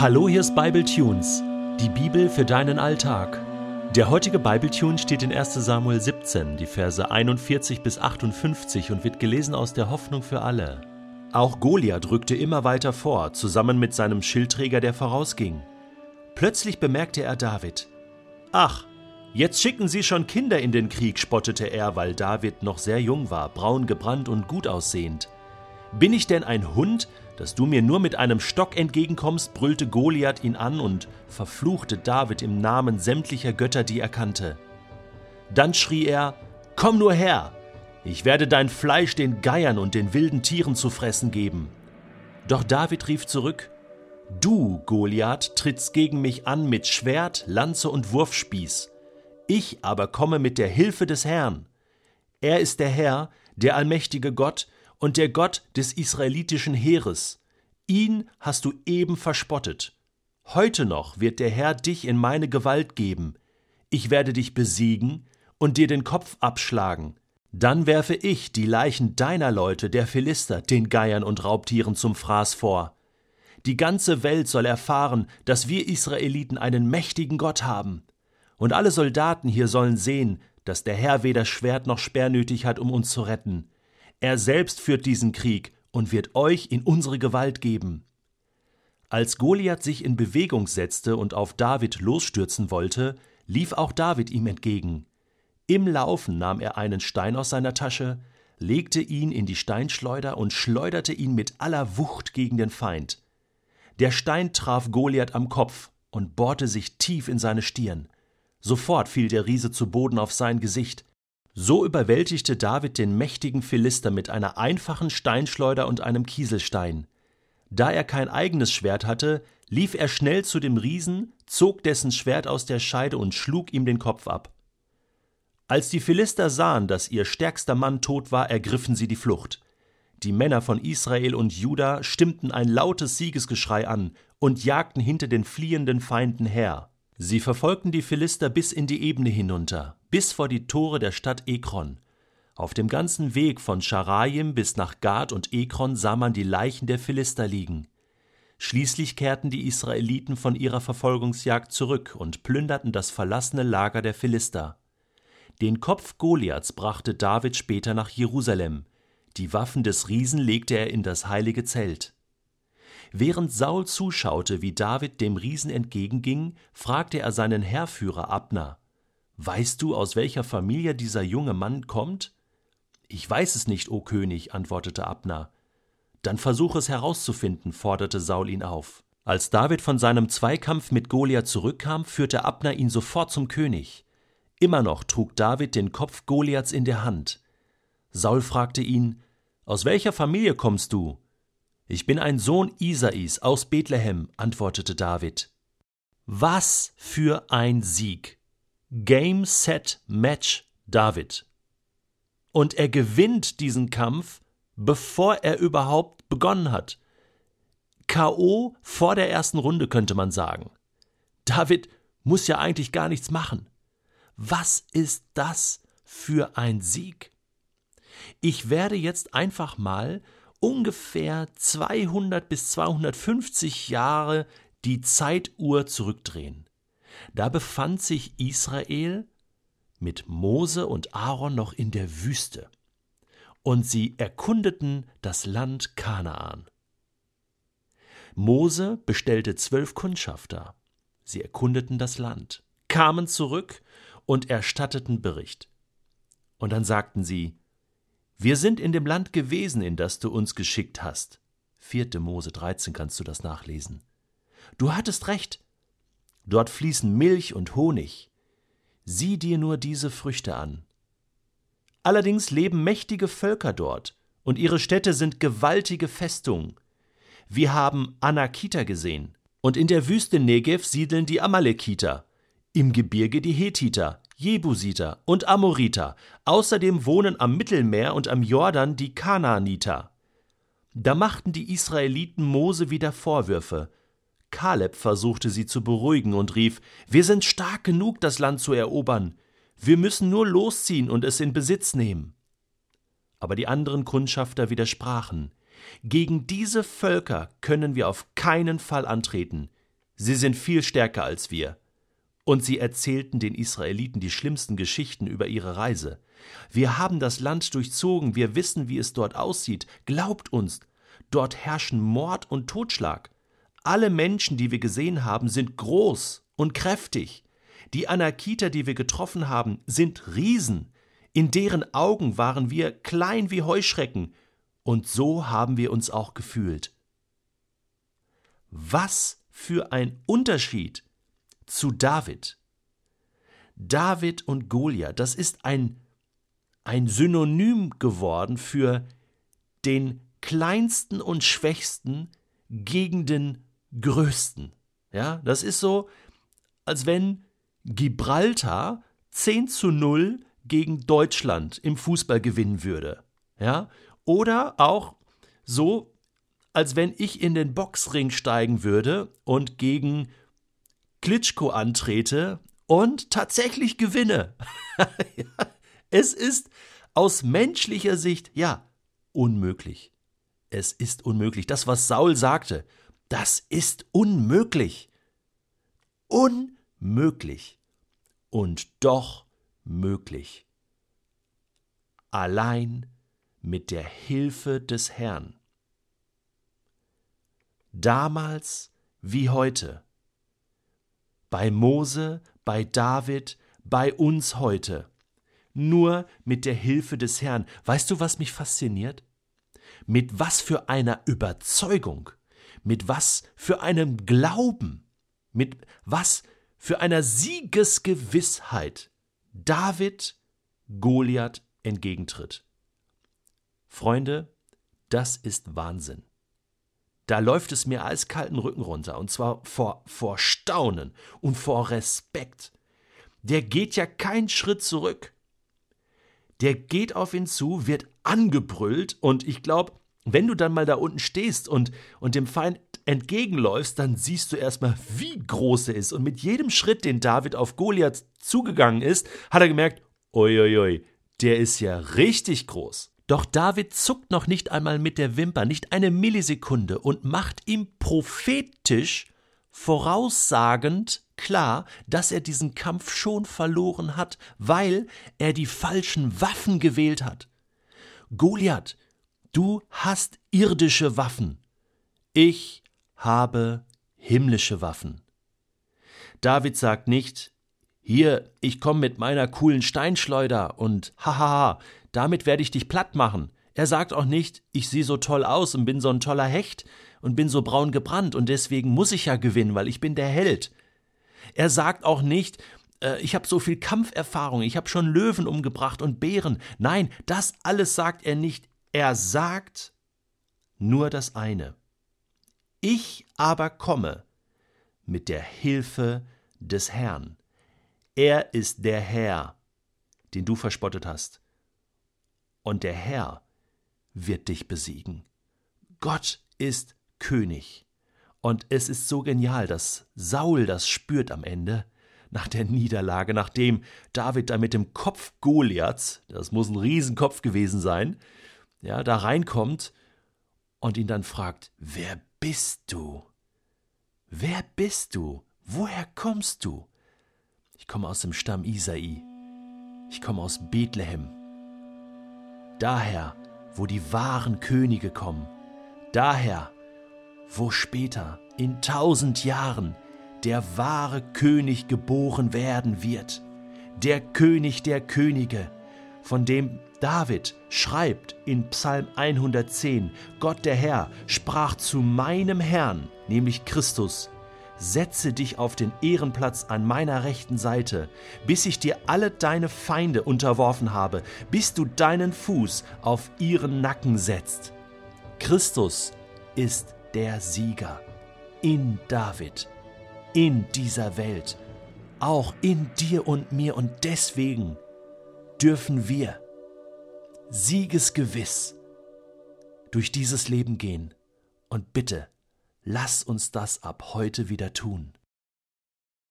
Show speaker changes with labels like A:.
A: Hallo, hier ist Bible Tunes, die Bibel für deinen Alltag. Der heutige Bible Tune steht in 1. Samuel 17, die Verse 41 bis 58 und wird gelesen aus der Hoffnung für alle. Auch Goliath rückte immer weiter vor, zusammen mit seinem Schildträger, der vorausging. Plötzlich bemerkte er David. Ach, jetzt schicken Sie schon Kinder in den Krieg, spottete er, weil David noch sehr jung war, braun gebrannt und gut aussehend. Bin ich denn ein Hund, dass du mir nur mit einem Stock entgegenkommst, brüllte Goliath ihn an und verfluchte David im Namen sämtlicher Götter, die er kannte. Dann schrie er: Komm nur her! Ich werde dein Fleisch den Geiern und den wilden Tieren zu fressen geben. Doch David rief zurück: Du, Goliath, trittst gegen mich an mit Schwert, Lanze und Wurfspieß. Ich aber komme mit der Hilfe des Herrn. Er ist der Herr, der allmächtige Gott, und der Gott des israelitischen Heeres. Ihn hast du eben verspottet. Heute noch wird der Herr dich in meine Gewalt geben. Ich werde dich besiegen und dir den Kopf abschlagen. Dann werfe ich die Leichen deiner Leute, der Philister, den Geiern und Raubtieren zum Fraß vor. Die ganze Welt soll erfahren, dass wir Israeliten einen mächtigen Gott haben. Und alle Soldaten hier sollen sehen, dass der Herr weder Schwert noch Speer nötig hat, um uns zu retten. Er selbst führt diesen Krieg und wird euch in unsere Gewalt geben. Als Goliath sich in Bewegung setzte und auf David losstürzen wollte, lief auch David ihm entgegen. Im Laufen nahm er einen Stein aus seiner Tasche, legte ihn in die Steinschleuder und schleuderte ihn mit aller Wucht gegen den Feind. Der Stein traf Goliath am Kopf und bohrte sich tief in seine Stirn. Sofort fiel der Riese zu Boden auf sein Gesicht, so überwältigte David den mächtigen Philister mit einer einfachen Steinschleuder und einem Kieselstein. Da er kein eigenes Schwert hatte, lief er schnell zu dem Riesen, zog dessen Schwert aus der Scheide und schlug ihm den Kopf ab. Als die Philister sahen, dass ihr stärkster Mann tot war, ergriffen sie die Flucht. Die Männer von Israel und Juda stimmten ein lautes Siegesgeschrei an und jagten hinter den fliehenden Feinden her. Sie verfolgten die Philister bis in die Ebene hinunter, bis vor die Tore der Stadt Ekron. Auf dem ganzen Weg von Scharajim bis nach Gad und Ekron sah man die Leichen der Philister liegen. Schließlich kehrten die Israeliten von ihrer Verfolgungsjagd zurück und plünderten das verlassene Lager der Philister. Den Kopf Goliaths brachte David später nach Jerusalem. Die Waffen des Riesen legte er in das heilige Zelt. Während Saul zuschaute, wie David dem Riesen entgegenging, fragte er seinen Heerführer Abner Weißt du, aus welcher Familie dieser junge Mann kommt? Ich weiß es nicht, o König, antwortete Abner. Dann versuch es herauszufinden, forderte Saul ihn auf. Als David von seinem Zweikampf mit Goliath zurückkam, führte Abner ihn sofort zum König. Immer noch trug David den Kopf Goliaths in der Hand. Saul fragte ihn Aus welcher Familie kommst du? Ich bin ein Sohn Isais aus Bethlehem, antwortete David. Was für ein Sieg! Game, Set, Match, David. Und er gewinnt diesen Kampf, bevor er überhaupt begonnen hat. K.O. vor der ersten Runde könnte man sagen. David muss ja eigentlich gar nichts machen. Was ist das für ein Sieg? Ich werde jetzt einfach mal ungefähr 200 bis 250 Jahre die Zeituhr zurückdrehen. Da befand sich Israel mit Mose und Aaron noch in der Wüste. Und sie erkundeten das Land Kanaan. Mose bestellte zwölf Kundschafter. Sie erkundeten das Land, kamen zurück und erstatteten Bericht. Und dann sagten sie, wir sind in dem Land gewesen, in das du uns geschickt hast. 4. Mose 13 kannst du das nachlesen. Du hattest recht. Dort fließen Milch und Honig. Sieh dir nur diese Früchte an. Allerdings leben mächtige Völker dort, und ihre Städte sind gewaltige Festungen. Wir haben Anakita gesehen, und in der Wüste Negev siedeln die Amalekiter, im Gebirge die Hethiter, Jebusiter und Amoriter. Außerdem wohnen am Mittelmeer und am Jordan die Kanaaniter. Da machten die Israeliten Mose wieder Vorwürfe. Kaleb versuchte sie zu beruhigen und rief: Wir sind stark genug, das Land zu erobern. Wir müssen nur losziehen und es in Besitz nehmen. Aber die anderen Kundschafter widersprachen. Gegen diese Völker können wir auf keinen Fall antreten. Sie sind viel stärker als wir. Und sie erzählten den Israeliten die schlimmsten Geschichten über ihre Reise. Wir haben das Land durchzogen, wir wissen, wie es dort aussieht. Glaubt uns, dort herrschen Mord und Totschlag. Alle Menschen, die wir gesehen haben, sind groß und kräftig. Die Anakiter, die wir getroffen haben, sind Riesen. In deren Augen waren wir klein wie Heuschrecken. Und so haben wir uns auch gefühlt. Was für ein Unterschied zu David. David und Goliath, das ist ein, ein Synonym geworden für den kleinsten und schwächsten gegen den größten. Ja, das ist so, als wenn Gibraltar 10 zu 0 gegen Deutschland im Fußball gewinnen würde. Ja, oder auch so, als wenn ich in den Boxring steigen würde und gegen Klitschko antrete und tatsächlich gewinne. es ist aus menschlicher Sicht, ja, unmöglich. Es ist unmöglich. Das, was Saul sagte, das ist unmöglich. Unmöglich. Und doch möglich. Allein mit der Hilfe des Herrn. Damals wie heute bei Mose, bei David, bei uns heute. Nur mit der Hilfe des Herrn. Weißt du, was mich fasziniert? Mit was für einer Überzeugung, mit was für einem Glauben, mit was für einer Siegesgewissheit David Goliath entgegentritt. Freunde, das ist Wahnsinn da läuft es mir eiskalten Rücken runter, und zwar vor, vor Staunen und vor Respekt. Der geht ja keinen Schritt zurück. Der geht auf ihn zu, wird angebrüllt, und ich glaube, wenn du dann mal da unten stehst und, und dem Feind entgegenläufst, dann siehst du erstmal, wie groß er ist. Und mit jedem Schritt, den David auf Goliath zugegangen ist, hat er gemerkt, uiuiui, der ist ja richtig groß. Doch David zuckt noch nicht einmal mit der Wimper, nicht eine Millisekunde und macht ihm prophetisch, voraussagend klar, dass er diesen Kampf schon verloren hat, weil er die falschen Waffen gewählt hat. Goliath, du hast irdische Waffen. Ich habe himmlische Waffen. David sagt nicht, hier, ich komme mit meiner coolen Steinschleuder und hahaha, damit werde ich dich platt machen. Er sagt auch nicht, ich sehe so toll aus und bin so ein toller Hecht und bin so braun gebrannt und deswegen muss ich ja gewinnen, weil ich bin der Held. Er sagt auch nicht, äh, ich habe so viel Kampferfahrung, ich habe schon Löwen umgebracht und Bären. Nein, das alles sagt er nicht. Er sagt nur das eine. Ich aber komme mit der Hilfe des Herrn. Er ist der Herr, den du verspottet hast und der Herr wird dich besiegen. Gott ist König. Und es ist so genial, dass Saul das spürt am Ende, nach der Niederlage, nachdem David da mit dem Kopf Goliaths, das muss ein Riesenkopf gewesen sein, ja, da reinkommt und ihn dann fragt, wer bist du? Wer bist du? Woher kommst du? Ich komme aus dem Stamm Isai. Ich komme aus Bethlehem daher, wo die wahren Könige kommen, daher, wo später, in tausend Jahren, der wahre König geboren werden wird, der König der Könige, von dem David schreibt in Psalm 110, Gott der Herr sprach zu meinem Herrn, nämlich Christus, setze dich auf den Ehrenplatz an meiner rechten Seite, bis ich dir alle deine Feinde unterworfen habe, bis du deinen Fuß auf ihren Nacken setzt. Christus ist der Sieger in David, in dieser Welt, auch in dir und mir und deswegen dürfen wir siegesgewiss durch dieses Leben gehen und bitte Lass uns das ab heute wieder tun.